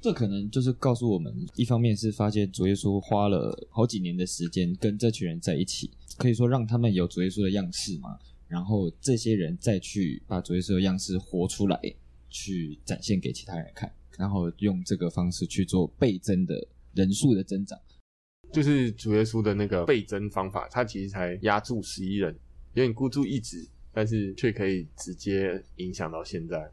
这可能就是告诉我们，一方面是发现主耶稣花了好几年的时间跟这群人在一起，可以说让他们有主耶稣的样式嘛。然后这些人再去把主耶稣的样式活出来，去展现给其他人看，然后用这个方式去做倍增的人数的增长。就是主耶稣的那个倍增方法，他其实才压住十一人，有点孤注一掷，但是却可以直接影响到现在。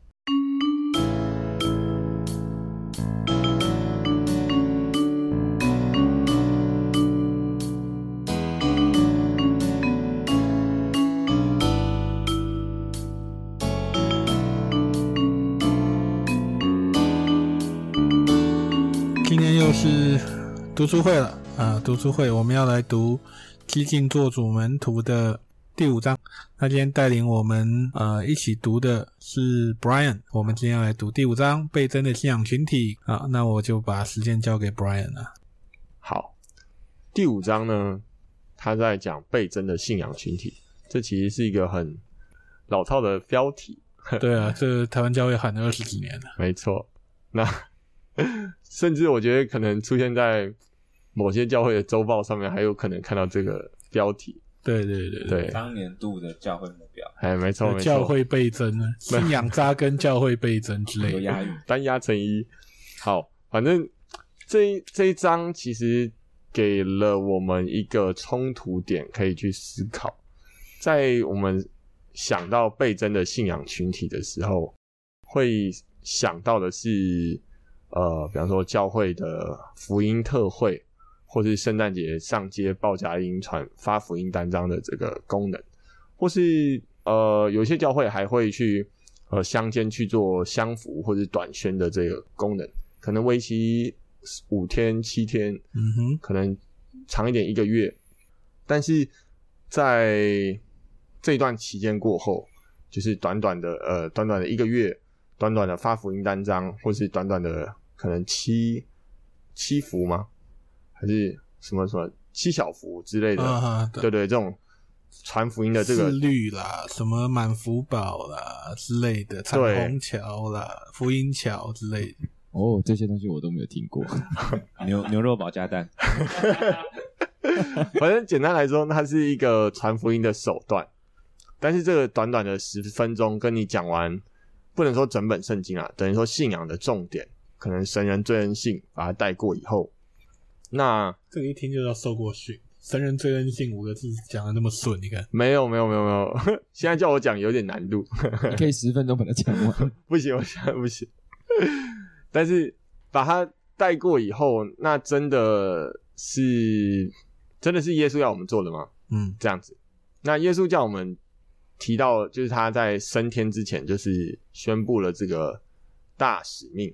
读书会了。啊，读书会，我们要来读《激进做主门徒》的第五章。那今天带领我们呃一起读的是 Brian。我们今天要来读第五章倍增的信仰群体。啊，那我就把时间交给 Brian 了。好，第五章呢，他在讲倍增的信仰群体。这其实是一个很老套的标题。对啊，这台湾教会喊了二十几年了。没错，那 甚至我觉得可能出现在。某些教会的周报上面还有可能看到这个标题。对对对对，当年度的教会目标。哎，没错没错，教会倍增啊，信仰扎根，教会倍增之类的。有押韵，单押成一。好，反正这一这一章其实给了我们一个冲突点，可以去思考。在我们想到倍增的信仰群体的时候，会想到的是，呃，比方说教会的福音特会。或是圣诞节上街报佳音传发福音单张的这个功能，或是呃有些教会还会去呃乡间去做香福或者短宣的这个功能，可能为期五天七天，嗯哼，可能长一点一个月，但是在这段期间过后，就是短短的呃短短的一个月，短短的发福音单张，或是短短的可能七七福吗？还是什么什么七小福之类的，啊、对，对对，这种传福音的这个四律啦，什么满福宝啦之类的，彩虹桥啦，福音桥之类的。哦，这些东西我都没有听过。牛牛肉堡加蛋，反正简单来说，它是一个传福音的手段。但是这个短短的十分钟跟你讲完，不能说整本圣经啊，等于说信仰的重点，可能神人罪恩信把它带过以后。那这个一听就要受过训，神人罪恩信五个字讲的那么顺，你看？没有没有没有没有，现在叫我讲有点难度。你可以十分钟把它讲完。不行，我现在不行。但是把它带过以后，那真的是真的是耶稣要我们做的吗？嗯，这样子。那耶稣叫我们提到，就是他在升天之前，就是宣布了这个大使命。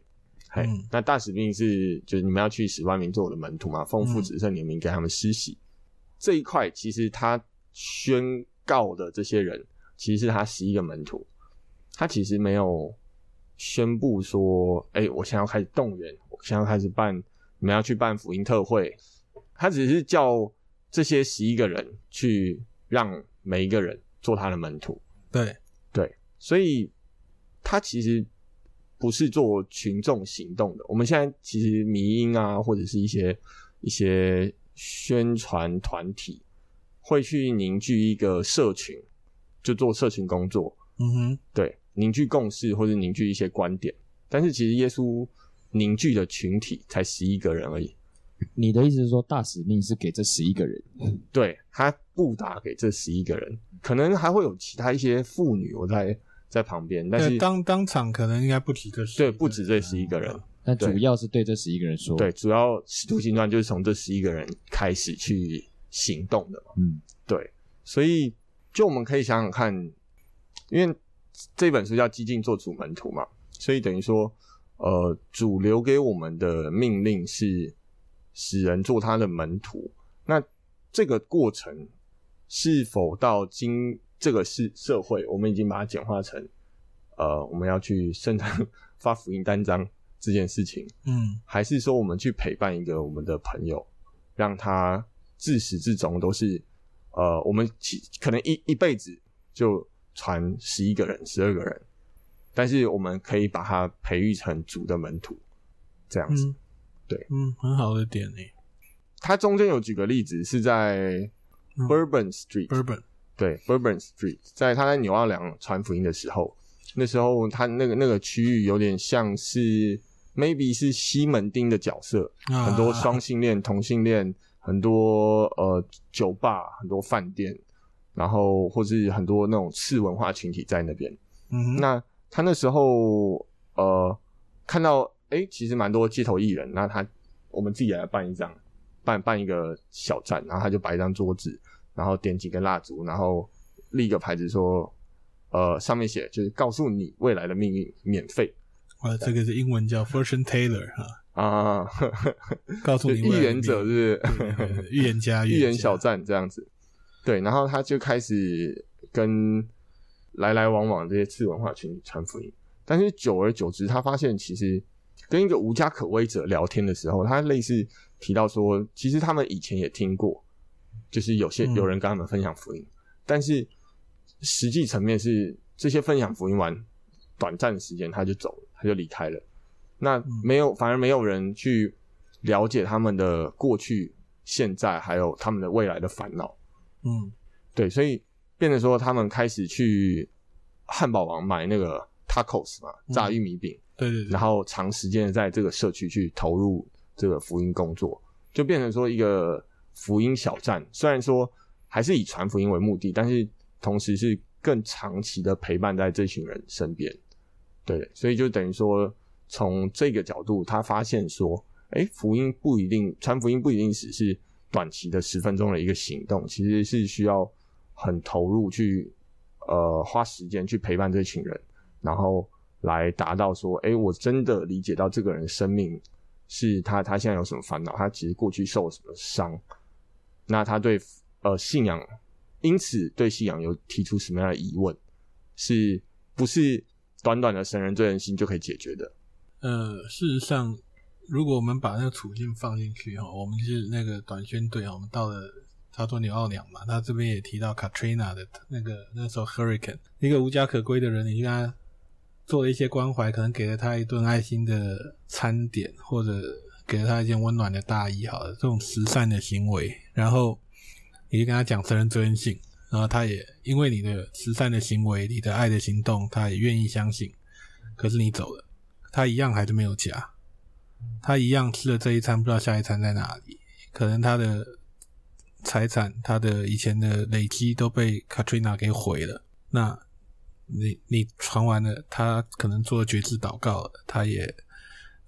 嘿，那大使命是就是你们要去使万民做我的门徒嘛，奉父子圣灵名给他们施洗。嗯、这一块其实他宣告的这些人，其实是他十一个门徒。他其实没有宣布说，哎、欸，我现在要开始动员，我现在要开始办，你们要去办福音特会。他只是叫这些十一个人去让每一个人做他的门徒。对对，所以他其实。不是做群众行动的。我们现在其实迷音啊，或者是一些一些宣传团体，会去凝聚一个社群，就做社群工作。嗯哼，对，凝聚共识或者凝聚一些观点。但是其实耶稣凝聚的群体才十一个人而已。你的意思是说，大使命是给这十一个人？对，他布达给这十一个人，可能还会有其他一些妇女，我在。在旁边，但是当当场可能应该不止这十，对，不止这十一个人，但主要是对这十一个人说，对，主要使徒行传就是从这十一个人开始去行动的嘛，嗯，对，所以就我们可以想想看，因为这本书叫《激进做主门徒》嘛，所以等于说，呃，主留给我们的命令是使人做他的门徒，那这个过程是否到今？这个是社会，我们已经把它简化成，呃，我们要去生产发福音单张这件事情，嗯，还是说我们去陪伴一个我们的朋友，让他自始至终都是，呃，我们可能一一辈子就传十一个人、十二个人，但是我们可以把他培育成主的门徒，这样子。嗯，对，嗯，很好的点呢。他中间有举个例子，是在 Bourbon Street，Bourbon，、嗯、对，Bourbon Street，在他在纽奥良传福音的时候，那时候他那个那个区域有点像是 maybe 是西门町的角色，啊、很多双性恋、同性恋，很多呃酒吧，很多饭店，然后或是很多那种次文化群体在那边。嗯哼，那他那时候呃看到哎、欸，其实蛮多街头艺人，那他我们自己来办一张。办办一个小站，然后他就摆一张桌子，然后点几根蜡烛，然后立一个牌子说，呃，上面写就是告诉你未来的命运，免费。啊，这个是英文叫 Fortune Teller 哈啊，告诉你预言者是预言家，预言小站这样子。对，然后他就开始跟来来往往这些次文化群体传福音，但是久而久之，他发现其实跟一个无家可归者聊天的时候，他类似。提到说，其实他们以前也听过，就是有些有人跟他们分享福音，嗯、但是实际层面是这些分享福音完短暂的时间他就走了，他就离开了。那没有，反而没有人去了解他们的过去、现在，还有他们的未来的烦恼。嗯，对，所以变成说他们开始去汉堡王买那个 tacos 嘛，炸玉米饼，嗯、对对对，然后长时间的在这个社区去投入。这个福音工作就变成说一个福音小站，虽然说还是以传福音为目的，但是同时是更长期的陪伴在这群人身边。对，所以就等于说从这个角度，他发现说，哎，福音不一定传福音不一定只是短期的十分钟的一个行动，其实是需要很投入去呃花时间去陪伴这群人，然后来达到说，哎，我真的理解到这个人生命。是他，他现在有什么烦恼？他其实过去受了什么伤？那他对呃信仰，因此对信仰有提出什么样的疑问？是不是短短的神人追人心就可以解决的？呃，事实上，如果我们把那个处境放进去哈，我们是那个短宣队啊，我们到了他说纽奥良嘛，他这边也提到 Katrina 的那个那时候 Hurricane，一个无家可归的人，你看。做了一些关怀，可能给了他一顿爱心的餐点，或者给了他一件温暖的大衣，好了，这种慈善的行为，然后你就跟他讲神人真信，然后他也因为你的慈善的行为，你的爱的行动，他也愿意相信。可是你走了，他一样还是没有家，他一样吃了这一餐，不知道下一餐在哪里。可能他的财产，他的以前的累积都被 Katrina 给毁了。那。你你传完了，他可能做了决志祷告，他也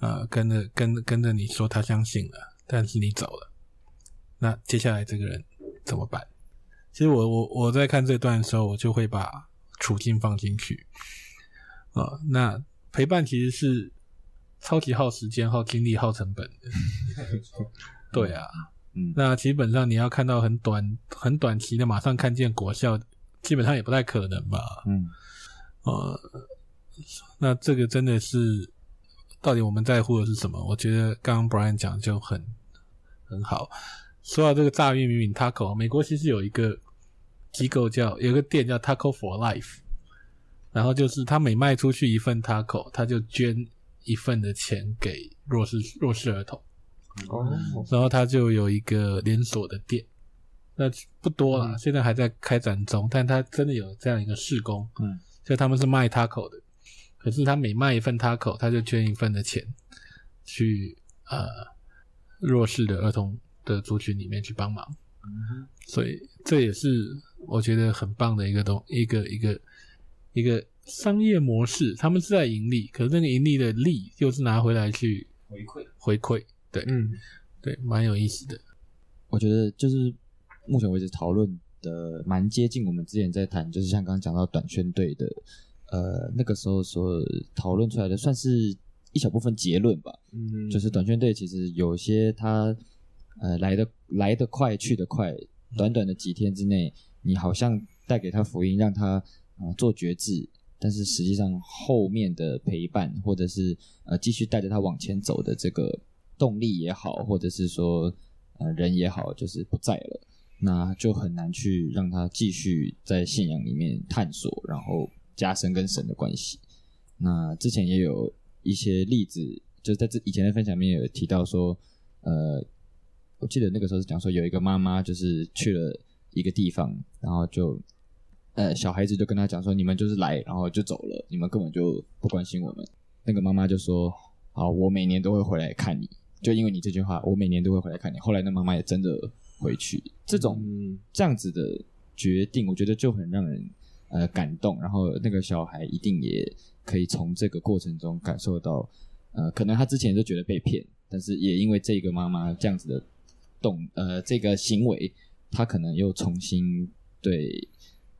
呃跟着跟跟着你说他相信了，但是你走了，那接下来这个人怎么办？其实我我我在看这段的时候，我就会把处境放进去啊、呃。那陪伴其实是超级耗时间、耗精力、耗成本的。对啊，嗯，那基本上你要看到很短、很短期的，马上看见果效，基本上也不太可能吧？嗯。呃，那这个真的是，到底我们在乎的是什么？我觉得刚刚 Brian 讲就很很好。说到这个炸玉米饼 Taco，美国其实有一个机构叫，有一个店叫 Taco for Life，然后就是他每卖出去一份 Taco，他就捐一份的钱给弱势弱势儿童。哦，然后他就有一个连锁的店，那不多了，嗯、现在还在开展中，但他真的有这样一个试工。嗯。所以他们是卖 taco 的，可是他每卖一份 taco，他就捐一份的钱去呃弱势的儿童的族群里面去帮忙。嗯，所以这也是我觉得很棒的一个东一个一个一个商业模式。他们是在盈利，可是那个盈利的利又是拿回来去回馈回馈。对，嗯，对，蛮有意思的。我觉得就是目前为止讨论。的蛮接近我们之前在谈，就是像刚刚讲到短宣队的，呃，那个时候所讨论出来的，算是一小部分结论吧。嗯，就是短宣队其实有些他呃来的来的快去的快，短短的几天之内，你好像带给他福音，让他啊、呃、做决志，但是实际上后面的陪伴或者是呃继续带着他往前走的这个动力也好，或者是说呃人也好，就是不在了。那就很难去让他继续在信仰里面探索，然后加深跟神的关系。那之前也有一些例子，就是在这以前的分享里面有提到说，呃，我记得那个时候是讲说有一个妈妈就是去了一个地方，然后就呃小孩子就跟他讲说，你们就是来，然后就走了，你们根本就不关心我们。那个妈妈就说，好，我每年都会回来看你，就因为你这句话，我每年都会回来看你。后来那妈妈也真的回去，这种这样子的决定，我觉得就很让人。呃，感动，然后那个小孩一定也可以从这个过程中感受到，呃，可能他之前就觉得被骗，但是也因为这个妈妈这样子的动，呃，这个行为，他可能又重新对，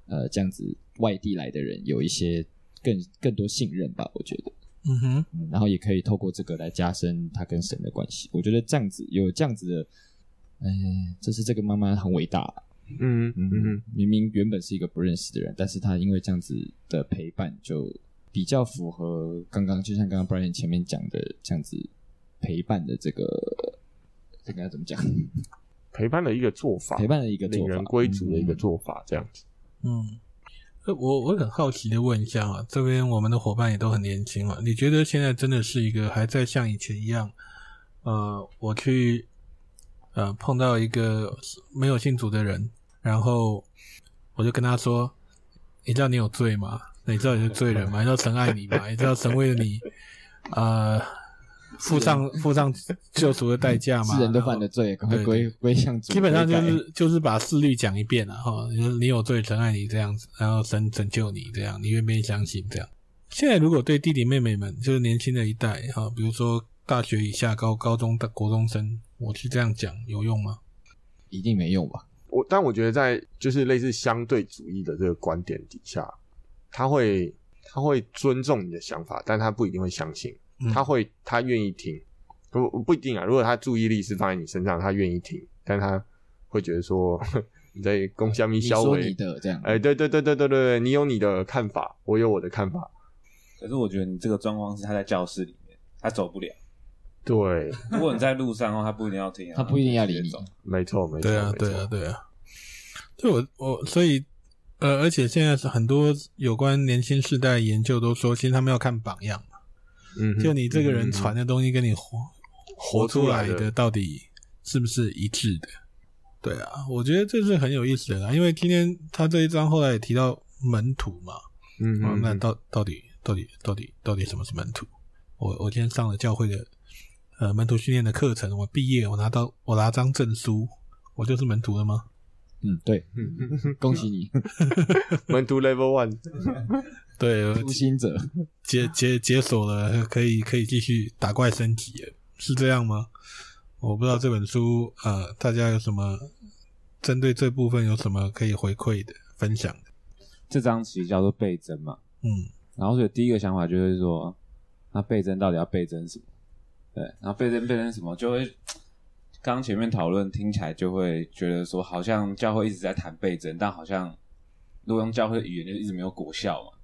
呃，这样子外地来的人有一些更更多信任吧，我觉得，嗯哼，嗯，然后也可以透过这个来加深他跟神的关系，我觉得这样子有这样子的，哎，这是这个妈妈很伟大。嗯嗯嗯，明明原本是一个不认识的人，但是他因为这样子的陪伴，就比较符合刚刚，就像刚刚 Brian 前面讲的这样子陪伴的这个，这个要怎么讲？陪伴的一个做法，陪伴的一个做法，领人归族的一个做法，这样子。嗯，我我很好奇的问一下啊，这边我们的伙伴也都很年轻啊，你觉得现在真的是一个还在像以前一样？呃，我去呃碰到一个没有信主的人。然后我就跟他说：“你知道你有罪吗？你知道你是罪人吗？你知道神爱你吗？你知道神为了你，呃，付上付上救赎的代价吗？是人都犯的罪，赶快归归向主。基本上就是就是把事律讲一遍了哈。你有罪，神爱你这样子，然后神拯救你这样，你愿不愿意相信这样？现在如果对弟弟妹妹们，就是年轻的一代哈，比如说大学以下、高高中的国中生，我去这样讲有用吗？一定没用吧。”我但我觉得在就是类似相对主义的这个观点底下，他会他会尊重你的想法，但他不一定会相信，嗯、他会他愿意听，不不一定啊。如果他注意力是放在你身上，他愿意听，但他会觉得说 你在攻击你消为你的这样，哎、欸，对对对对对对，你有你的看法，我有我的看法。可是我觉得你这个状况是他在教室里面，他走不了。对，如果你在路上的话，他不一定要听，他不一定要理你。没错，没错。对啊，对啊，对啊。就我我所以呃，而且现在是很多有关年轻世代研究都说，其实他们要看榜样嘛。嗯，就你这个人传的东西跟你活活出来的到底是不是一致的？对啊，我觉得这是很有意思的啦。因为今天他这一章后来也提到门徒嘛。嗯，嗯，那到到底到底到底到底什么是门徒？我我今天上了教会的。呃，门徒训练的课程，我毕业，我拿到我拿张证书，我就是门徒了吗？嗯，对，恭喜你，门徒 Level One，对，初心者解解解锁了，可以可以继续打怪升级，是这样吗？我不知道这本书，呃，大家有什么针对这部分有什么可以回馈的分享的？这张其实叫做倍增嘛，嗯，然后所以第一个想法就是说，那倍增到底要倍增什么？对，然后倍增倍增什么，就会刚刚前面讨论听起来就会觉得说，好像教会一直在谈倍增，但好像如果用教会的语言，就一直没有果效嘛。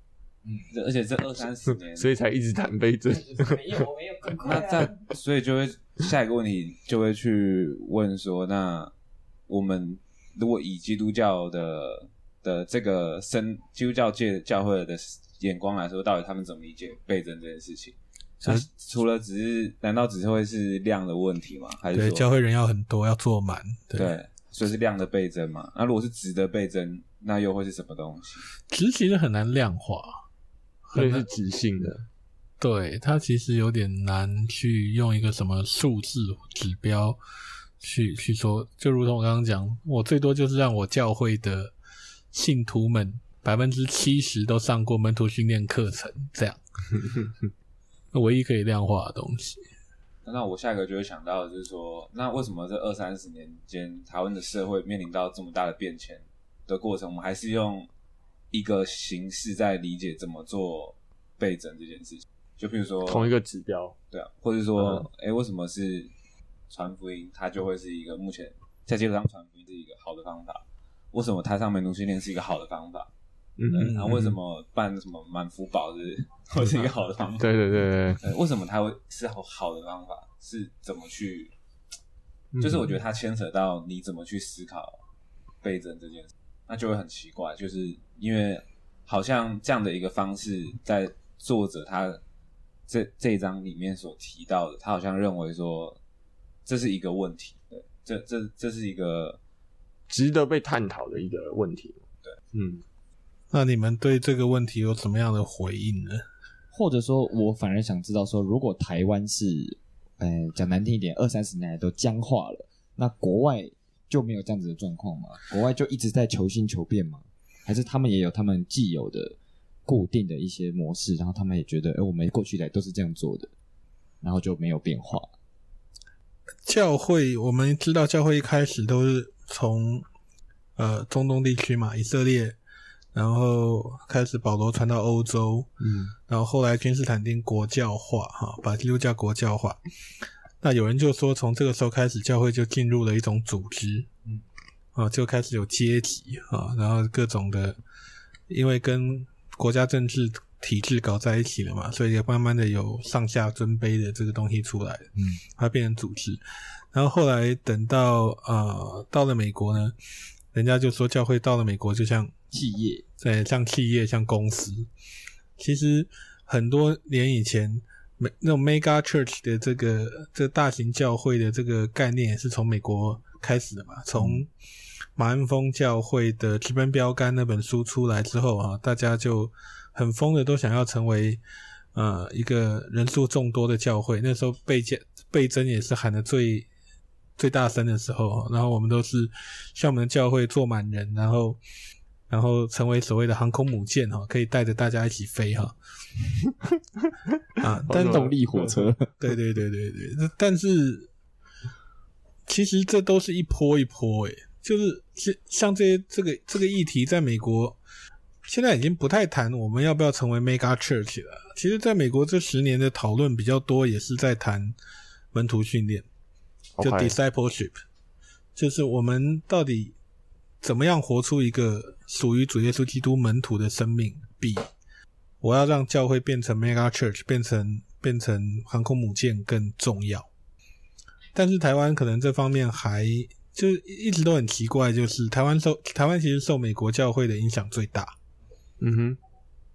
嗯，而且这二三十年，所以才一直谈倍增。没有没有更快。那这所以就会下一个问题就会去问说，那我们如果以基督教的的这个生基督教界教会的眼光来说，到底他们怎么理解倍增这件事情？那除了只是，难道只是会是量的问题吗？还是说对教会人要很多，要做满？对，对，所以是量的倍增嘛？那如果是值的倍增，那又会是什么东西？值其实很难量化，所以是直性的。对，它其实有点难去用一个什么数字指标去去说。就如同我刚刚讲，我最多就是让我教会的信徒们百分之七十都上过门徒训练课程，这样。唯一可以量化的东西。那我下一个就会想到的就是说，那为什么这二三十年间，台湾的社会面临到这么大的变迁的过程，我们还是用一个形式在理解怎么做倍增这件事情？就比如说同一个指标，对啊，或者说，哎、嗯，为什么是传福音，它就会是一个目前在街头上传福音是一个好的方法？为什么台上门徒训练是一个好的方法？嗯，然后为什么办什么满福宝是会 是一个好的方法？对对对为什么它会是好好的方法？是怎么去？就是我觉得它牵扯到你怎么去思考倍增这件事，那就会很奇怪。就是因为好像这样的一个方式，在作者他这这一章里面所提到的，他好像认为说这是一个问题，对，这这这是一个值得被探讨的一个问题，对，嗯，那你们对这个问题有什么样的回应呢？或者说，我反而想知道说，如果台湾是，呃，讲难听一点，二三十年来都僵化了，那国外就没有这样子的状况吗？国外就一直在求新求变吗？还是他们也有他们既有的？固定的一些模式，然后他们也觉得，哎，我们过去来都是这样做的，然后就没有变化。教会，我们知道教会一开始都是从呃中东地区嘛，以色列，然后开始保罗传到欧洲，嗯，然后后来君士坦丁国教化，哈，把基督教国教化。那有人就说，从这个时候开始，教会就进入了一种组织，嗯，啊，就开始有阶级啊，然后各种的，因为跟国家政治体制搞在一起了嘛，所以也慢慢的有上下尊卑的这个东西出来，嗯，它变成组织。然后后来等到呃到了美国呢，人家就说教会到了美国就像企业，对，像企业像公司。其实很多年以前，美那种 mega church 的这个这个大型教会的这个概念也是从美国开始的嘛，从。嗯马恩峰教会的直奔标杆那本书出来之后啊，大家就很疯的都想要成为呃一个人数众多的教会。那时候倍增倍增也是喊的最最大声的时候，然后我们都是像我们的教会坐满人，然后然后成为所谓的航空母舰哈，可以带着大家一起飞哈。啊，单动力火车，对对对对对，但是其实这都是一波一波诶、欸就是像像这些这个这个议题，在美国现在已经不太谈我们要不要成为 mega church 了。其实，在美国这十年的讨论比较多，也是在谈门徒训练，就 discipleship，就是我们到底怎么样活出一个属于主耶稣基督门徒的生命，比我要让教会变成 mega church，变成变成航空母舰更重要。但是台湾可能这方面还。就一直都很奇怪，就是台湾受台湾其实受美国教会的影响最大，嗯哼，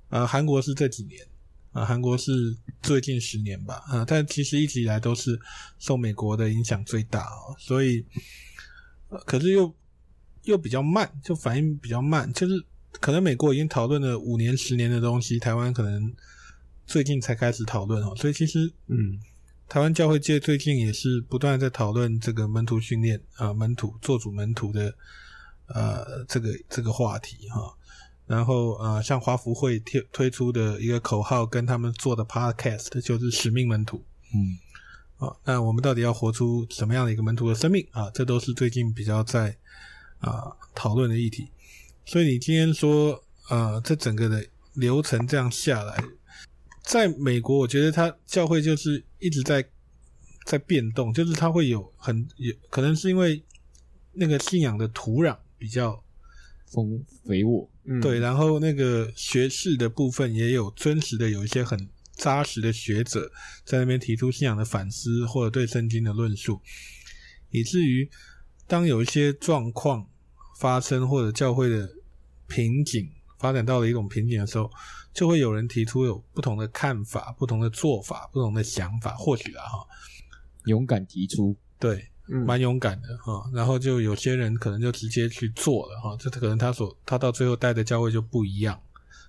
呃，韩国是这几年，啊、呃，韩国是最近十年吧，啊、呃，但其实一直以来都是受美国的影响最大哦，所以，呃，可是又又比较慢，就反应比较慢，就是可能美国已经讨论了五年、十年的东西，台湾可能最近才开始讨论哦，所以其实，嗯。台湾教会界最近也是不断在讨论这个门徒训练啊，门徒做主门徒的呃这个这个话题哈。然后呃，像华福会推推出的一个口号，跟他们做的 podcast 就是使命门徒。嗯，啊，那我们到底要活出什么样的一个门徒的生命啊？这都是最近比较在啊讨论的议题。所以你今天说呃，这整个的流程这样下来。在美国，我觉得他教会就是一直在在变动，就是他会有很有可能是因为那个信仰的土壤比较丰肥沃，嗯，对，然后那个学士的部分也有真实的有一些很扎实的学者在那边提出信仰的反思或者对圣经的论述，以至于当有一些状况发生或者教会的瓶颈发展到了一种瓶颈的时候。就会有人提出有不同的看法、不同的做法、不同的想法，或许啊哈，勇敢提出，对，嗯，蛮勇敢的哈。然后就有些人可能就直接去做了哈，这可能他所他到最后带的教会就不一样，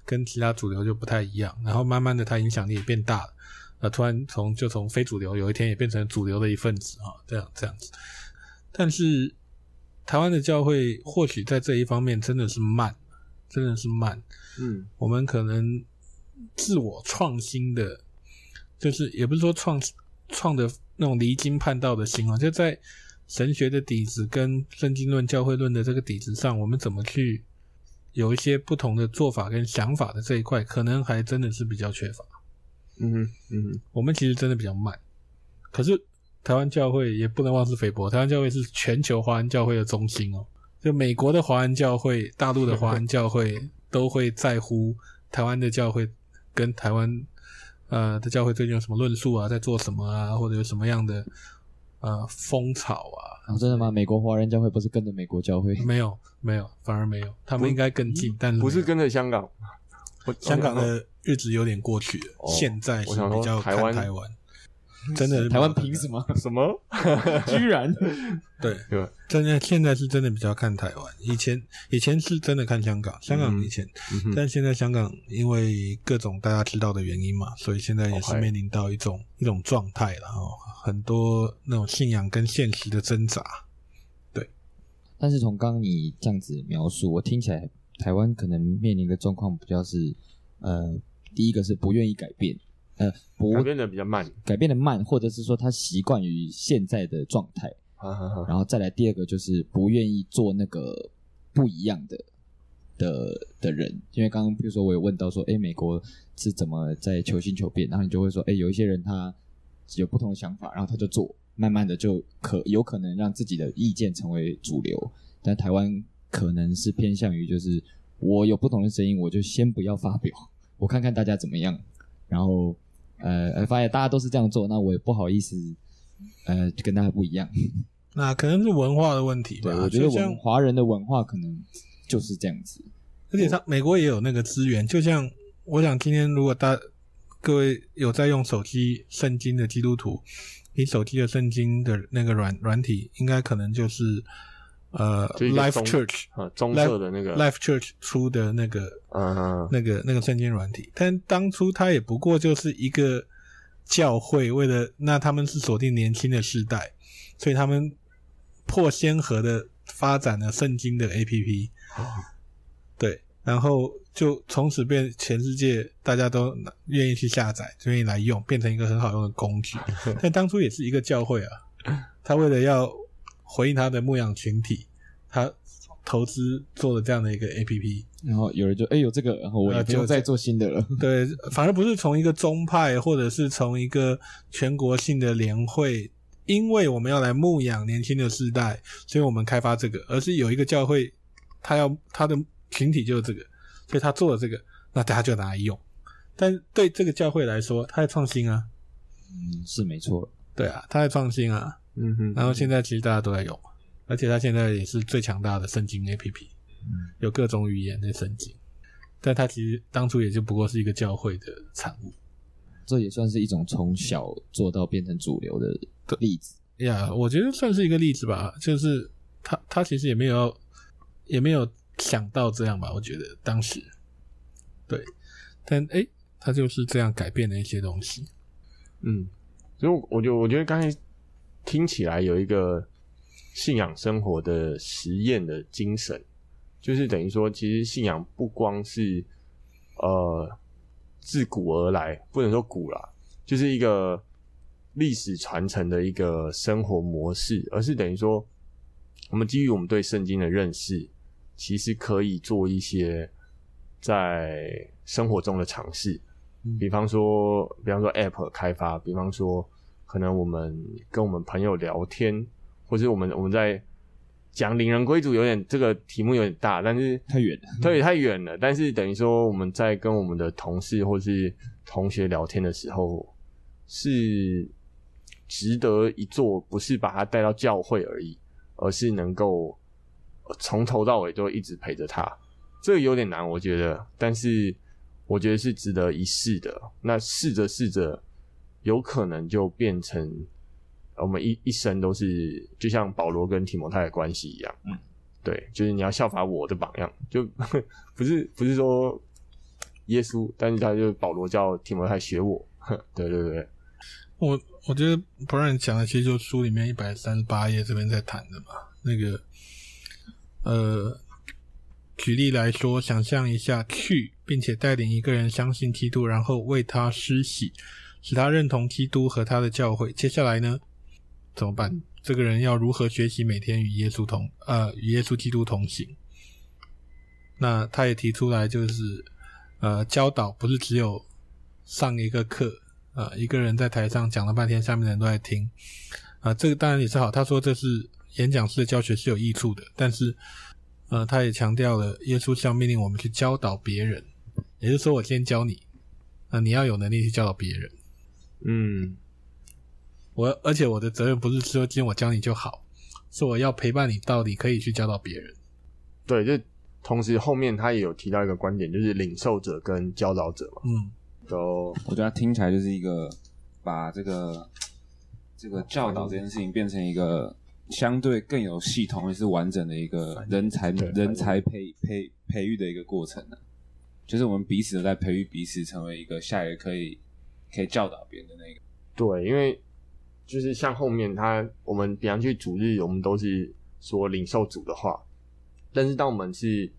跟其他主流就不太一样。然后慢慢的他影响力也变大了，那突然从就从非主流有一天也变成主流的一份子啊，这样这样子。但是台湾的教会或许在这一方面真的是慢。真的是慢，嗯，我们可能自我创新的，就是也不是说创创的那种离经叛道的心哦，就在神学的底子跟圣经论、教会论的这个底子上，我们怎么去有一些不同的做法跟想法的这一块，可能还真的是比较缺乏。嗯，嗯，我们其实真的比较慢，可是台湾教会也不能妄自菲薄，台湾教会是全球华人教会的中心哦。就美国的华人教会、大陆的华人教会都会在乎台湾的教会跟台湾呃的教会最近有什么论述啊，在做什么啊，或者有什么样的呃风潮啊？啊，真的吗？美国华人教会不是跟着美国教会？没有，没有，反而没有。他们应该更近，但是不是跟着香港。香港的日子有点过去了，哦现在是比较台湾台湾，真的台湾凭 什么？什么？居然 对，对，真的现在是真的比较看台湾，以前以前是真的看香港，香港以前，但现在香港因为各种大家知道的原因嘛，所以现在也是面临到一种一种状态了哦，很多那种信仰跟现实的挣扎。对但是从刚刚你这样子描述，我听起来台湾可能面临的状况比较是，呃，第一个是不愿意改变，呃，不改变的比较慢。改变的慢，或者是说他习惯于现在的状态。然后再来第二个就是不愿意做那个不一样的的的人，因为刚刚比如说我有问到说，哎，美国是怎么在求新求变，然后你就会说，哎，有一些人他有不同的想法，然后他就做。慢慢的就可有可能让自己的意见成为主流，但台湾可能是偏向于就是我有不同的声音，我就先不要发表，我看看大家怎么样，然后呃发现大家都是这样做，那我也不好意思呃跟大家不一样。那可能是文化的问题吧。对，我觉得就像文华人的文化可能就是这样子，而且他美国也有那个资源，就像我想今天如果大各位有在用手机圣经的基督徒。你手机的圣经的那个软软体，应该可能就是呃，Life Church 啊，棕色的那个 Life Church 出的那个，嗯嗯，那个那个圣经软体。但当初它也不过就是一个教会，为了那他们是锁定年轻的世代，所以他们破先河的发展了圣经的 APP，对，然后。就从此变全世界大家都愿意去下载，愿意来用，变成一个很好用的工具。但当初也是一个教会啊，他为了要回应他的牧养群体，他投资做了这样的一个 APP。然后有人就哎有这个，然后我也就再做新的了。对，反而不是从一个宗派或者是从一个全国性的联会，因为我们要来牧养年轻的世代，所以我们开发这个，而是有一个教会，他要他的群体就是这个。所以他做了这个，那大家就拿来用。但对这个教会来说，他在创新啊，嗯，是没错。对啊，他在创新啊，嗯哼。然后现在其实大家都在用，而且它现在也是最强大的圣经 APP，嗯，有各种语言的圣经。但它其实当初也就不过是一个教会的产物，这也算是一种从小做到变成主流的例子。呀，我觉得算是一个例子吧。就是他他其实也没有也没有。想到这样吧，我觉得当时对，但诶，他就是这样改变了一些东西。嗯，所以我就我觉得刚才听起来有一个信仰生活的实验的精神，就是等于说，其实信仰不光是呃自古而来，不能说古啦，就是一个历史传承的一个生活模式，而是等于说，我们基于我们对圣经的认识。其实可以做一些在生活中的尝试，比方说，比方说 App 开发，比方说，可能我们跟我们朋友聊天，或是我们我们在讲领人归主，有点这个题目有点大，但是太远了，对，太远了。但是等于说我们在跟我们的同事或是同学聊天的时候，是值得一做，不是把他带到教会而已，而是能够。从头到尾都一直陪着他，这个有点难，我觉得，但是我觉得是值得一试的。那试着试着，有可能就变成我们一一生都是，就像保罗跟提摩太的关系一样。嗯，对，就是你要效法我的榜样，就 不是不是说耶稣，但是他就保罗叫提摩太学我。对对对，我我觉得 Brian 讲的其实就书里面一百三十八页这边在谈的嘛，那个。呃，举例来说，想象一下，去并且带领一个人相信基督，然后为他施洗，使他认同基督和他的教会。接下来呢，怎么办？这个人要如何学习每天与耶稣同呃与耶稣基督同行？那他也提出来，就是呃教导不是只有上一个课啊、呃，一个人在台上讲了半天，下面的人都在听啊、这个当然也是好。他说这是。演讲式的教学是有益处的，但是，呃，他也强调了耶稣是要命令我们去教导别人，也就是说，我先教你，那、你要有能力去教导别人。嗯，我而且我的责任不是说今天我教你就好，是我要陪伴你到底可以去教导别人。对，就同时后面他也有提到一个观点，就是领受者跟教导者嘛，嗯，都我觉得听起来就是一个把这个这个教导这件事情变成一个相对更有系统也是完整的一个人才人才培培培育的一个过程呢、啊。就是我们彼此都在培育彼此，成为一个下一个可以可以教导别人的那个。对，因为就是像后面他，我们比方去主日，我们都是说领受主的话，但是当我们是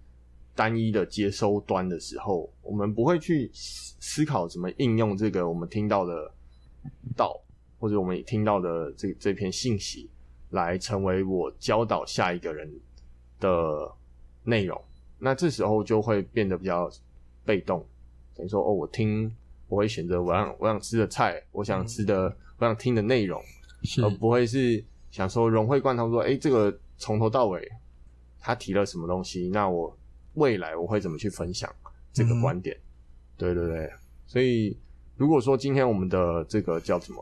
单一的接收端的时候，我们不会去思考怎么应用这个我们听到的道，或者我们听到的这这篇信息，来成为我教导下一个人的内容。那这时候就会变得比较被动，等于说哦，我听。我会选择我想我想吃的菜，我想吃的、嗯、我想听的内容，而不会是想说融会贯通说，哎、欸，这个从头到尾他提了什么东西，那我未来我会怎么去分享这个观点？嗯、对对对，所以如果说今天我们的这个叫什么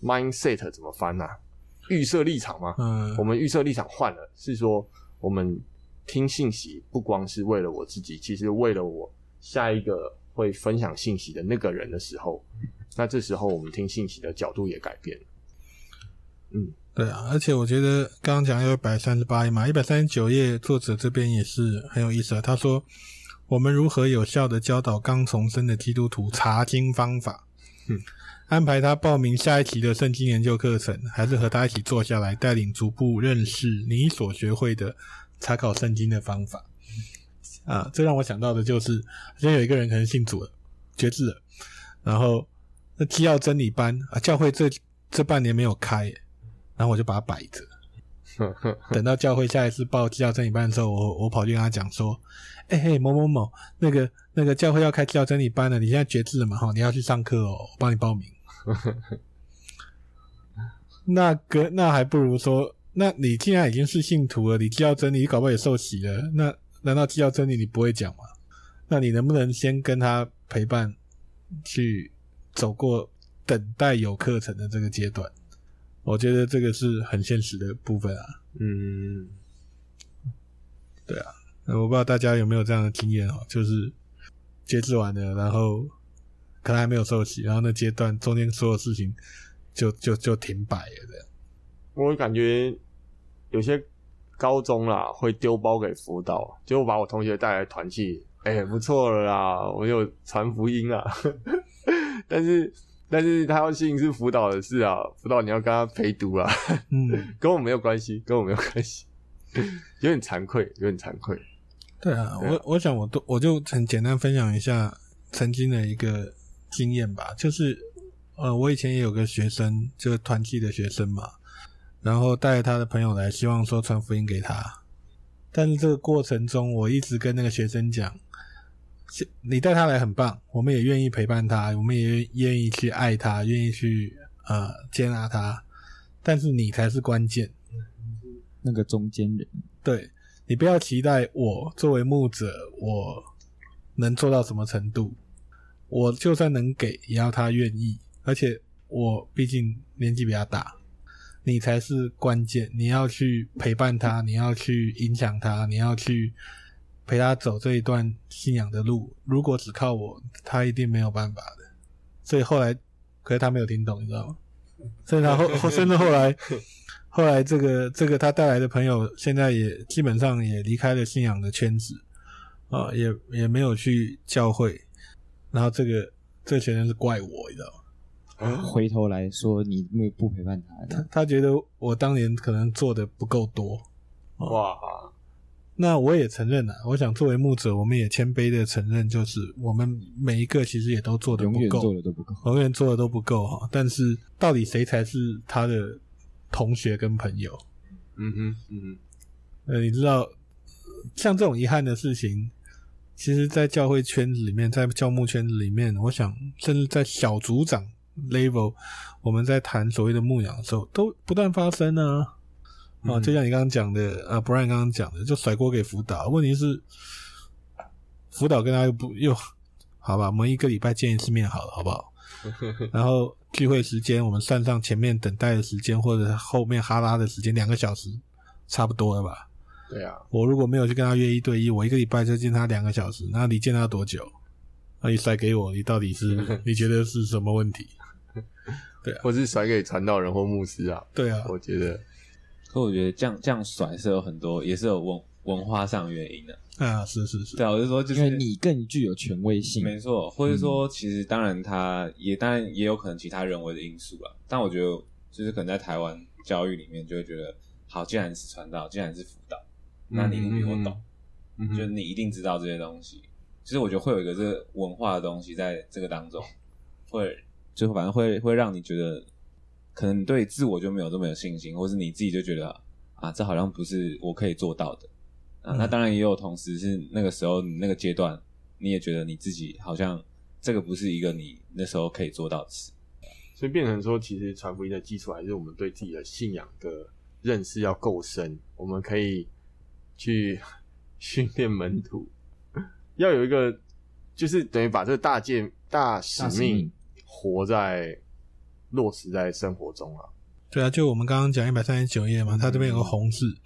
mindset 怎么翻啊？预设立场吗？嗯，我们预设立场换了，是说我们听信息不光是为了我自己，其实为了我下一个。会分享信息的那个人的时候，那这时候我们听信息的角度也改变了。嗯，对啊，而且我觉得刚刚讲有一百三十八页嘛，一百三十九页作者这边也是很有意思啊。他说：“我们如何有效的教导刚重生的基督徒查经方法？嗯，安排他报名下一期的圣经研究课程，还是和他一起坐下来带领逐步认识你所学会的查考圣经的方法？”啊，这让我想到的就是，今天有一个人可能信主了，绝志了，然后那基要真理班啊，教会这这半年没有开，然后我就把它摆着，等到教会下一次报基要真理班的时候，我我跑去跟他讲说，哎、欸、嘿，某某某，那个那个教会要开基要真理班了，你现在绝志了嘛？哈，你要去上课哦，我帮你报名。那个那还不如说，那你既然已经是信徒了，你基要真理，你搞不好也受洗了，那。难道基要真理你不会讲吗？那你能不能先跟他陪伴，去走过等待有课程的这个阶段？我觉得这个是很现实的部分啊。嗯，对啊，我不知道大家有没有这样的经验哦，就是决志完了，然后可能还没有受洗，然后那阶段中间所有事情就就就停摆了这样。我感觉有些。高中啦，会丢包给辅导，结果把我同学带来团契，哎、欸，不错了啦，我有传福音啦。但是，但是他要信是辅导的事啊，辅导你要跟他陪读啊，嗯，跟我没有关系，跟我没有关系，有点惭愧，有点惭愧。对啊，对啊我我想我都我就很简单分享一下曾经的一个经验吧，就是呃，我以前也有个学生，就是团契的学生嘛。然后带他的朋友来，希望说传福音给他。但是这个过程中，我一直跟那个学生讲：你带他来很棒，我们也愿意陪伴他，我们也愿意去爱他，愿意去呃接纳他。但是你才是关键，那个中间人。对，你不要期待我作为牧者，我能做到什么程度。我就算能给，也要他愿意。而且我毕竟年纪比较大。你才是关键，你要去陪伴他，你要去影响他，你要去陪他走这一段信仰的路。如果只靠我，他一定没有办法的。所以后来，可是他没有听懂，你知道吗？所以他后后 甚至后来，后来这个这个他带来的朋友，现在也基本上也离开了信仰的圈子啊，也也没有去教会。然后这个这个学生是怪我，你知道吗？回头来说，你没有不陪伴他，他他觉得我当年可能做的不够多，哇！那我也承认了，我想作为牧者，我们也谦卑的承认，就是我们每一个其实也都做的不够，做的都不够，永远做的都不够哈。但是到底谁才是他的同学跟朋友？嗯哼，嗯哼，呃，你知道，像这种遗憾的事情，其实，在教会圈子里面，在教牧圈子里面，我想，甚至在小组长。level，我们在谈所谓的牧羊的时候，都不断发生呢、啊。啊，就像你刚刚讲的，啊，Brian 刚刚讲的，就甩锅给辅导。问题是，辅导跟他又不又好吧？我们一个礼拜见一次面好了，好不好？然后聚会时间，我们算上前面等待的时间，或者后面哈拉的时间，两个小时，差不多了吧？对啊，我如果没有去跟他约一对一，我一个礼拜就见他两个小时，那你见他多久？那你甩给我，你到底是 你觉得是什么问题？对啊，或是甩给传道人或牧师啊？对啊，我觉得，可我觉得这样这样甩是有很多，也是有文文化上原因的。啊，是是是，对啊，我就说就是因为你更具有权威性，没错，或者说其实当然他也当然也有可能其他人为的因素啦，但我觉得就是可能在台湾教育里面就会觉得，好，既然是传道，既然是辅导，那你一定比我懂，嗯嗯、就你一定知道这些东西。其实我觉得会有一个这个文化的东西在这个当中，会就反正会会让你觉得，可能你对自我就没有这么有信心，或是你自己就觉得啊，这好像不是我可以做到的啊。那当然也有同时是那个时候你那个阶段，你也觉得你自己好像这个不是一个你那时候可以做到的事，所以变成说，其实传福音的基础还是我们对自己的信仰的认识要够深，我们可以去训练门徒。要有一个，就是等于把这个大诫、大使命活在落实在生活中啊。对啊，就我们刚刚讲一百三十九页嘛，它这边有个红字，嗯、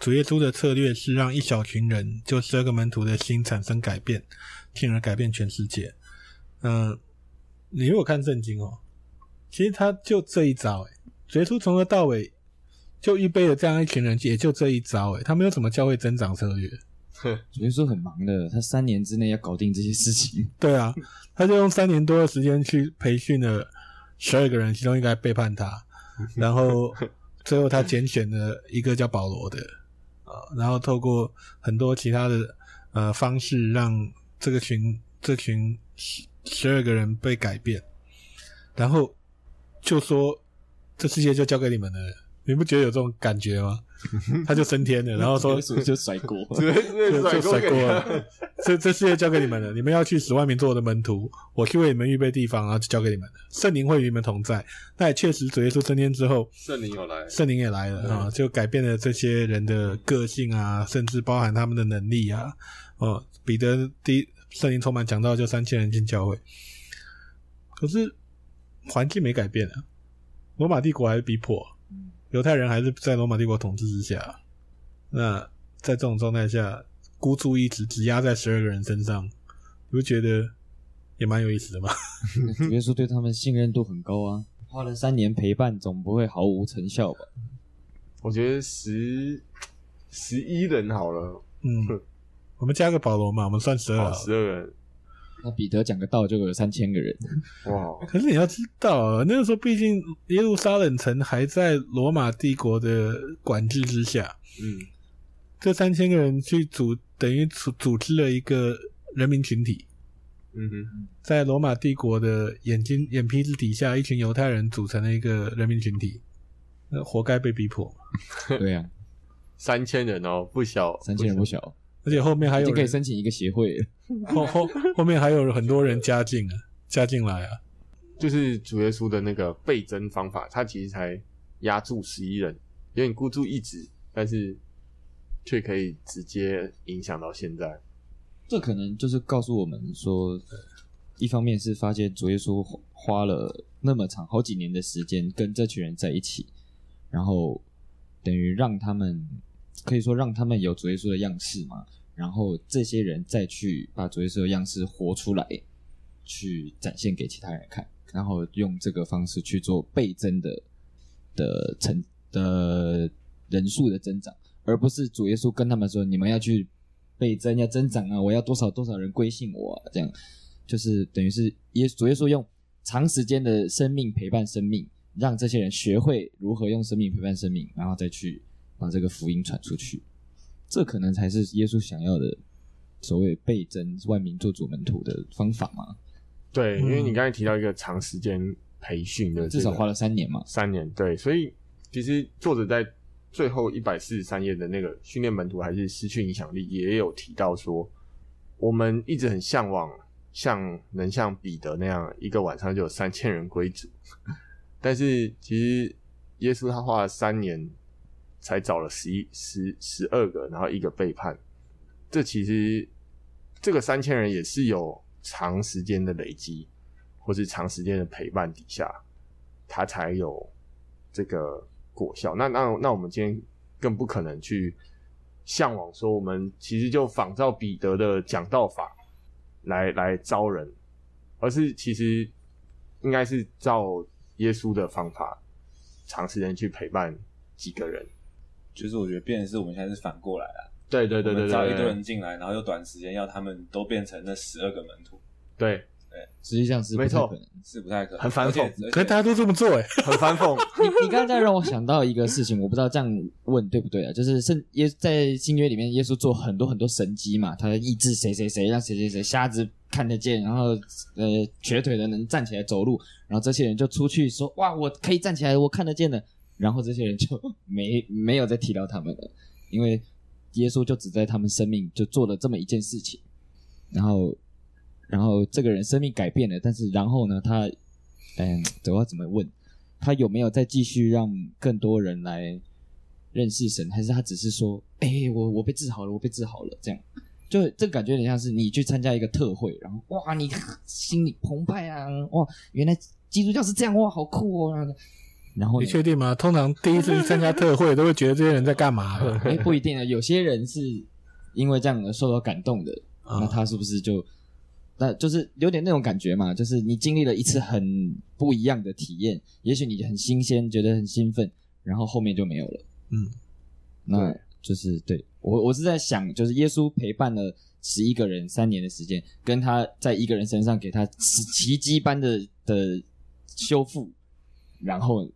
主耶稣的策略是让一小群人，就十二个门徒的心产生改变，进而改变全世界。嗯、呃，你如果看圣经哦，其实他就这一招，诶主耶稣从头到尾就预备了这样一群人，也就这一招，诶他没有什么教会增长策略。主耶稣很忙的，他三年之内要搞定这些事情。对啊，他就用三年多的时间去培训了十二个人，其中一个还背叛他，然后最后他拣选了一个叫保罗的啊，然后透过很多其他的呃方式，让这个群这群十十二个人被改变，然后就说这世界就交给你们了，你不觉得有这种感觉吗？他就升天了，然后说 就甩锅，就就甩锅了。这这世界交给你们了，你们要去十万名做我的门徒，我去为你们预备地方，然后就交给你们了。圣灵会与你们同在。那也确实，主耶稣升天之后，圣灵有来，圣灵也来了啊、嗯，就改变了这些人的个性啊，甚至包含他们的能力啊。哦、嗯，彼得第一圣灵充满讲道，就三千人进教会。可是环境没改变啊，罗马帝国还是逼迫。犹太人还是在罗马帝国统治之下，那在这种状态下，孤注一掷，只压在十二个人身上，你不觉得也蛮有意思的吗？主 耶稣对他们信任度很高啊，花了三年陪伴，总不会毫无成效吧？我觉得十十一人好了，嗯，我们加个保罗嘛，我们算十二，十二人。那彼得讲个道就有三千个人，哇！可是你要知道，那个时候毕竟耶路撒冷城还在罗马帝国的管制之下，嗯，这三千个人去组，等于组组织了一个人民群体，嗯哼，在罗马帝国的眼睛眼皮子底下，一群犹太人组成了一个人民群体，那活该被逼迫。对呀、啊，三千人哦，不小，三千人不小。而且后面还有可以申请一个协会，后后后面还有很多人加进啊，加进来啊，就是主耶稣的那个倍增方法，他其实才压住十一人，有点孤注一掷，但是却可以直接影响到现在。这可能就是告诉我们说，一方面是发现主耶稣花了那么长好几年的时间跟这群人在一起，然后等于让他们。可以说让他们有主耶稣的样式嘛，然后这些人再去把主耶稣的样式活出来，去展现给其他人看，然后用这个方式去做倍增的的成的人数的增长，而不是主耶稣跟他们说，你们要去倍增要增长啊，我要多少多少人归信我啊，这样就是等于是耶主耶稣用长时间的生命陪伴生命，让这些人学会如何用生命陪伴生命，然后再去。把这个福音传出去，这可能才是耶稣想要的所谓倍增万民做主门徒的方法嘛？对，因为你刚才提到一个长时间培训的、这个，至少花了三年嘛。三年，对，所以其实作者在最后一百四十三页的那个训练门徒还是失去影响力，也有提到说，我们一直很向往像能像彼得那样一个晚上就有三千人归主，但是其实耶稣他花了三年。才找了十一、十、十二个，然后一个背叛。这其实这个三千人也是有长时间的累积，或是长时间的陪伴底下，他才有这个果效。那那那我们今天更不可能去向往说，我们其实就仿照彼得的讲道法来来招人，而是其实应该是照耶稣的方法，长时间去陪伴几个人。就是我觉得变的是我们现在是反过来了。对对对对对，招一堆人进来，然后又短时间要他们都变成那十二个门徒。对。实际上是没错，是不太可能，很反讽。可是大家都这么做，哎，很反讽。你你刚才让我想到一个事情，我不知道这样问对不对啊？就是圣耶在新约里面，耶稣做很多很多神迹嘛，他医治谁谁谁，让谁谁谁瞎子看得见，然后呃瘸腿的能站起来走路，然后这些人就出去说哇，我可以站起来，我看得见了。然后这些人就 没没有再提到他们了，因为耶稣就只在他们生命就做了这么一件事情，然后。然后这个人生命改变了，但是然后呢？他，嗯，我要怎么问？他有没有再继续让更多人来认识神？还是他只是说，哎，我我被治好了，我被治好了？这样，就这感觉有点像是你去参加一个特会，然后哇，你心里澎湃啊，哇，原来基督教是这样，哇，好酷哦。然后你确定吗？通常第一次去参加特会，都会觉得这些人在干嘛？哎，不一定啊，有些人是因为这样而受到感动的，哦、那他是不是就？那就是有点那种感觉嘛，就是你经历了一次很不一样的体验，也许你很新鲜，觉得很兴奋，然后后面就没有了。嗯，那就是对我，我是在想，就是耶稣陪伴了十一个人三年的时间，跟他在一个人身上给他奇迹般的的修复，然后，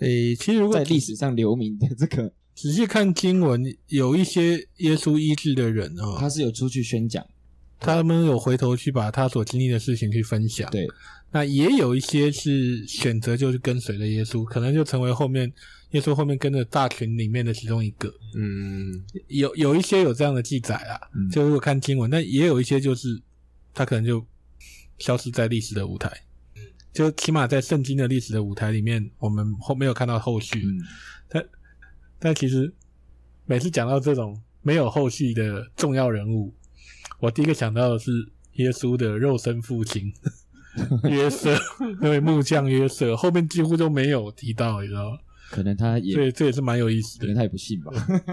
诶，其实如果在历史上留名的这个，仔细看经文，有一些耶稣医治的人哦，他是有出去宣讲。他们有回头去把他所经历的事情去分享，对。那也有一些是选择就是跟随了耶稣，可能就成为后面耶稣后面跟着大群里面的其中一个。嗯，有有一些有这样的记载啊，嗯、就如果看经文，但也有一些就是他可能就消失在历史的舞台，就起码在圣经的历史的舞台里面，我们后没有看到后续。嗯、但但其实每次讲到这种没有后续的重要人物。我第一个想到的是耶稣的肉身父亲 约瑟，那位木匠约瑟，后面几乎都没有提到，你知道吗？可能他也，对，这也是蛮有意思的。可能他也不信吧？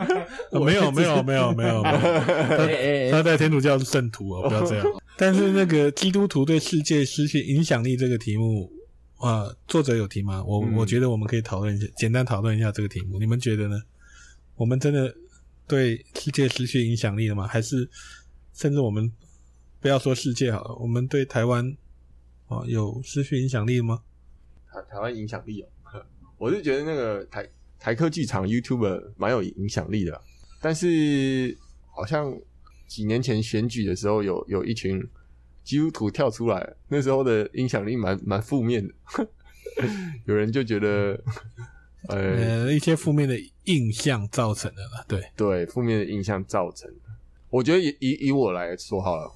没有，没有，没有，没有，没有。他他在天主教是圣徒哦，不要这样。但是那个基督徒对世界失去影响力这个题目啊，作者有提吗？我我觉得我们可以讨论一下，简单讨论一下这个题目。你们觉得呢？我们真的对世界失去影响力了吗？还是？甚至我们不要说世界好了，我们对台湾啊有失去影响力吗？台台湾影响力哦，我是觉得那个台台科剧场 YouTuber 蛮有影响力的，但是好像几年前选举的时候有有一群基督徒跳出来，那时候的影响力蛮蛮负面的，有人就觉得 呃，呃一些负面的印象造成的了，对对，负面的印象造成的。我觉得以以以我来说好了，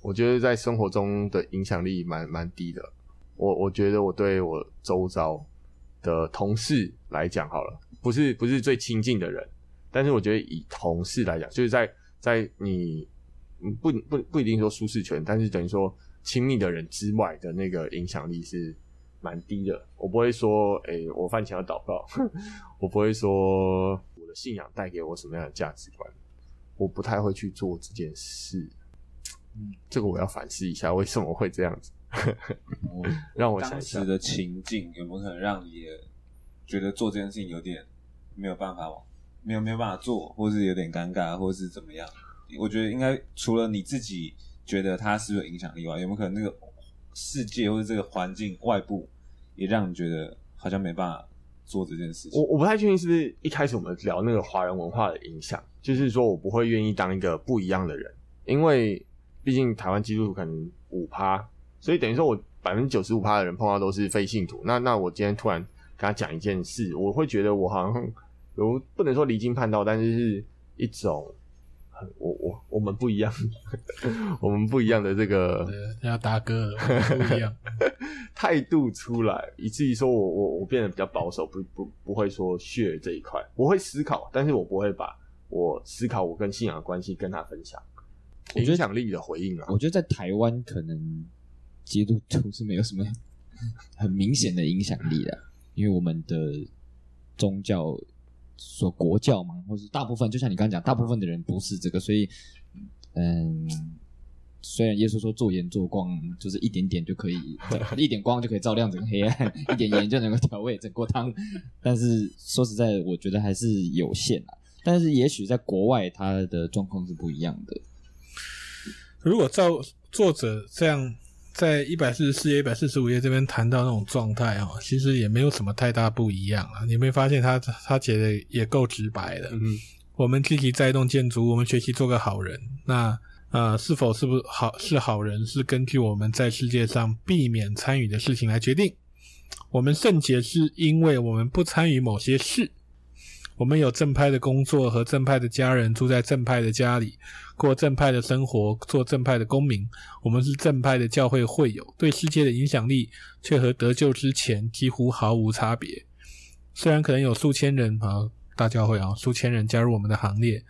我觉得在生活中的影响力蛮蛮低的。我我觉得我对我周遭的同事来讲好了，不是不是最亲近的人，但是我觉得以同事来讲，就是在在你不不不一定说舒适圈，但是等于说亲密的人之外的那个影响力是蛮低的。我不会说，诶、欸，我饭前要祷告，我不会说我的信仰带给我什么样的价值观。我不太会去做这件事，嗯，这个我要反思一下，为什么会这样子？让我想一下，当时的情境有没有可能让你觉得做这件事情有点没有办法往，没有没有办法做，或是有点尴尬，或是怎么样？我觉得应该除了你自己觉得它是有影响力外，有没有可能那个世界或者这个环境外部也让你觉得好像没办法做这件事情？我我不太确定是不是一开始我们聊那个华人文化的影响。就是说我不会愿意当一个不一样的人，因为毕竟台湾基督徒可能五趴，所以等于说我百分之九十五趴的人碰到都是非信徒。那那我今天突然跟他讲一件事，我会觉得我好像有不能说离经叛道，但是是一种很我我我们不一样，我们不一样的这个要大哥不一样 态度出来，以至于说我我我变得比较保守，不不不会说 share 这一块，我会思考，但是我不会把。我思考我跟信仰的关系，跟他分享影响力的回应啊。我觉得在台湾可能基督徒是没有什么 很明显的影响力的，因为我们的宗教说国教嘛，或是大部分，就像你刚刚讲，大部分的人不是这个，所以嗯，虽然耶稣说做盐做光，就是一点点就可以，一点光就可以照亮整个黑暗，一点盐就能够调味整锅汤，但是说实在，我觉得还是有限啊。但是也许在国外，他的状况是不一样的。如果照作者这样。在一百四十四页、一百四十五页这边谈到那种状态哦，其实也没有什么太大不一样啊。你没发现他他写的也够直白的。嗯，我们积极在一栋建筑，我们学习做个好人。那呃，是否是不是好是好人，是根据我们在世界上避免参与的事情来决定。我们圣洁是因为我们不参与某些事。我们有正派的工作和正派的家人，住在正派的家里，过正派的生活，做正派的公民。我们是正派的教会会友，对世界的影响力却和得救之前几乎毫无差别。虽然可能有数千人啊，大教会啊，数千人加入我们的行列，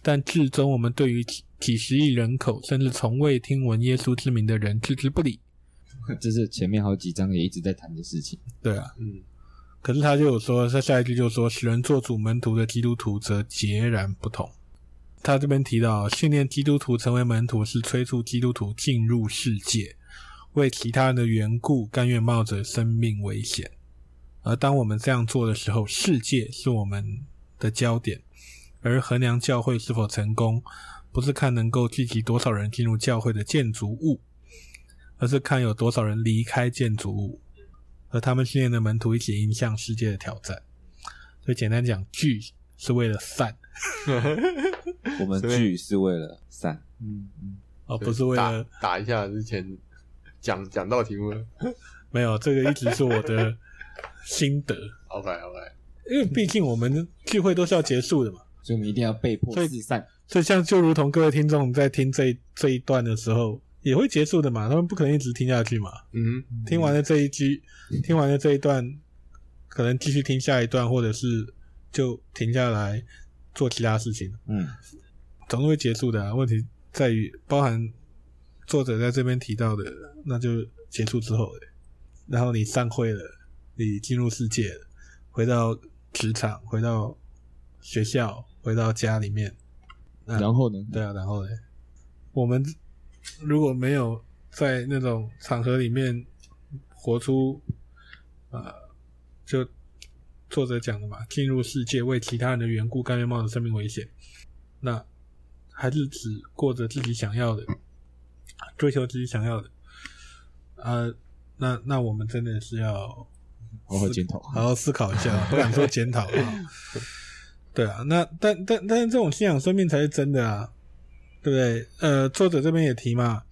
但至终我们对于几几十亿人口，甚至从未听闻耶稣之名的人置之不理。这是前面好几章也一直在谈的事情。对啊，嗯。可是他就有说，他下一句就说，使人做主门徒的基督徒则截然不同。他这边提到，训练基督徒成为门徒是催促基督徒进入世界，为其他人的缘故，甘愿冒着生命危险。而当我们这样做的时候，世界是我们的焦点，而衡量教会是否成功，不是看能够聚集多少人进入教会的建筑物，而是看有多少人离开建筑物。和他们训练的门徒一起迎向世界的挑战。所以简单讲，聚是为了散，我们聚是为了散。嗯嗯，哦，不是为了打，打一下之前讲讲到题目了，没有，这个一直是我的心得。OK OK，因为毕竟我们聚会都是要结束的嘛，所以我们一定要被迫四散。所以像就如同各位听众在听这这一段的时候。也会结束的嘛，他们不可能一直听下去嘛。嗯，听完了这一句，听完了这一段，可能继续听下一段，或者是就停下来做其他事情。嗯，总是会结束的啊。问题在于，包含作者在这边提到的，那就结束之后，然后你散会了，你进入世界了，回到职场，回到学校，回到家里面，然后呢？对啊，然后呢？我们。如果没有在那种场合里面活出，呃，就作者讲的嘛，进入世界为其他人的缘故，甘愿冒着生命危险，那还是只过着自己想要的，追求自己想要的，啊、呃，那那我们真的是要好好检讨，好好思考一下，不敢说检讨啊，对啊，那但但但是这种信仰生命才是真的啊。对不对？呃，作者这边也提嘛，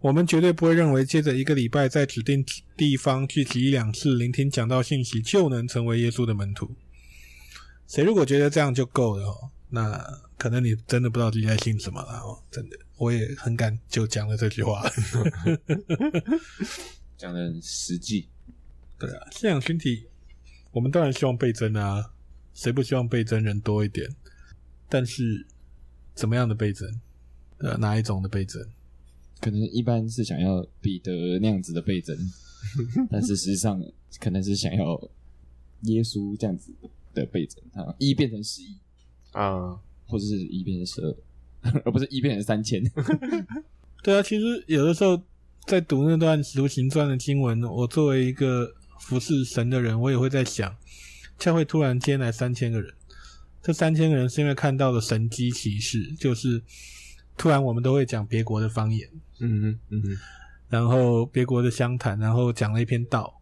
我们绝对不会认为接着一个礼拜在指定地方聚集一两次聆听讲道信息就能成为耶稣的门徒。谁如果觉得这样就够了哦，那可能你真的不知道自己在信什么了哦。真的，我也很敢就讲了这句话，讲的很实际。对啊，信仰群体，我们当然希望倍增啊，谁不希望倍增人多一点？但是怎么样的倍增？呃，哪一种的倍增？可能一般是想要彼得那样子的倍增，但是实际上可能是想要耶稣这样子的倍增啊，一变成十一啊，或者是一变成十二，而不是一变成三千。对啊，其实有的时候在读那段《使徒行传》的经文，我作为一个服侍神的人，我也会在想，教会突然间来三千个人，这三千个人是因为看到了神迹奇事，就是。突然，我们都会讲别国的方言，嗯哼嗯嗯，然后别国的乡谈，然后讲了一篇道，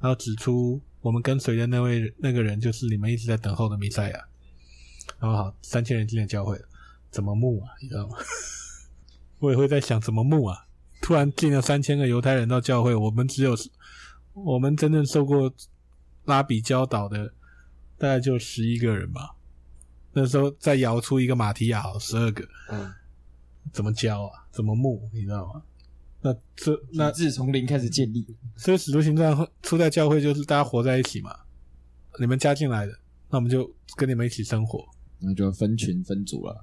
然后指出我们跟随的那位那个人就是你们一直在等候的弥赛亚。然后好，三千人进了教会了，怎么牧啊？你知道吗？我也会在想怎么牧啊？突然进了三千个犹太人到教会，我们只有我们真正受过拉比教导的大概就十一个人吧。那时候再摇出一个马提亚，十二个，嗯。怎么教啊？怎么牧？你知道吗？那这那自从零开始建立，所以使徒行传初代教会就是大家活在一起嘛。你们加进来的，那我们就跟你们一起生活，那就分群分组了，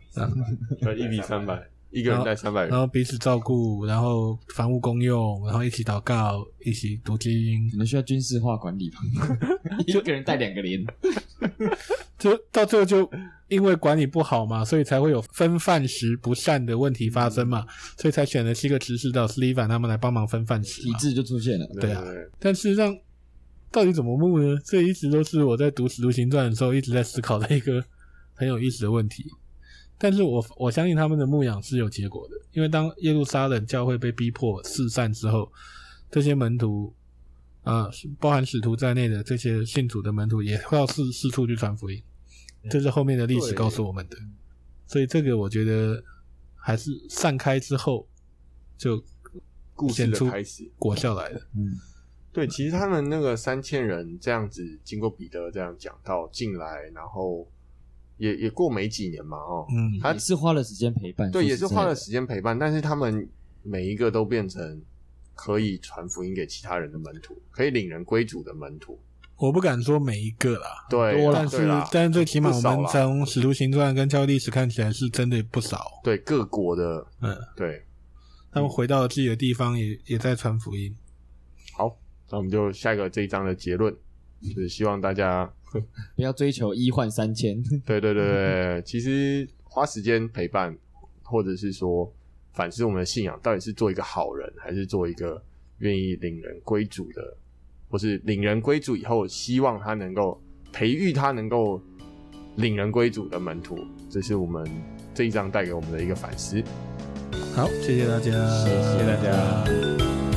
对，一比三百，一个人带三百人，然后彼此照顾，然后房屋公用，然后一起祷告，一起读经。你们需要军事化管理吗？一个人带两个连。就到最后就因为管理不好嘛，所以才会有分饭食不善的问题发生嘛，所以才选了七个执事长司提反他们来帮忙分饭食，体制就出现了。对啊，但事实上到底怎么牧呢？这一直都是我在读《使徒行传》的时候一直在思考的一个很有意思的问题。但是我我相信他们的牧养是有结果的，因为当耶路撒冷教会被逼迫四散之后，这些门徒。啊，包含使徒在内的这些信主的门徒也会要四四处去传福音，这是后面的历史告诉我们的。所以这个我觉得还是散开之后就故事的开始果效来了。嗯，对，其实他们那个三千人这样子经过彼得这样讲到进来，然后也也过没几年嘛，哦，嗯，他是花了时间陪伴，对，也是花了时间陪伴，但是他们每一个都变成。可以传福音给其他人的门徒，可以领人归主的门徒，我不敢说每一个啦，对，但是但是最起码我们从使徒行传跟教会历史看起来是真的不少，对各国的，嗯，对，他们回到了自己的地方也，也也在传福音。好，那我们就下一个这一章的结论，就是希望大家不要追求一换三千，对对对对，其实花时间陪伴，或者是说。反思我们的信仰，到底是做一个好人，还是做一个愿意领人归主的，或是领人归主以后，希望他能够培育他能够领人归主的门徒，这是我们这一章带给我们的一个反思。好，谢谢大家，谢谢大家。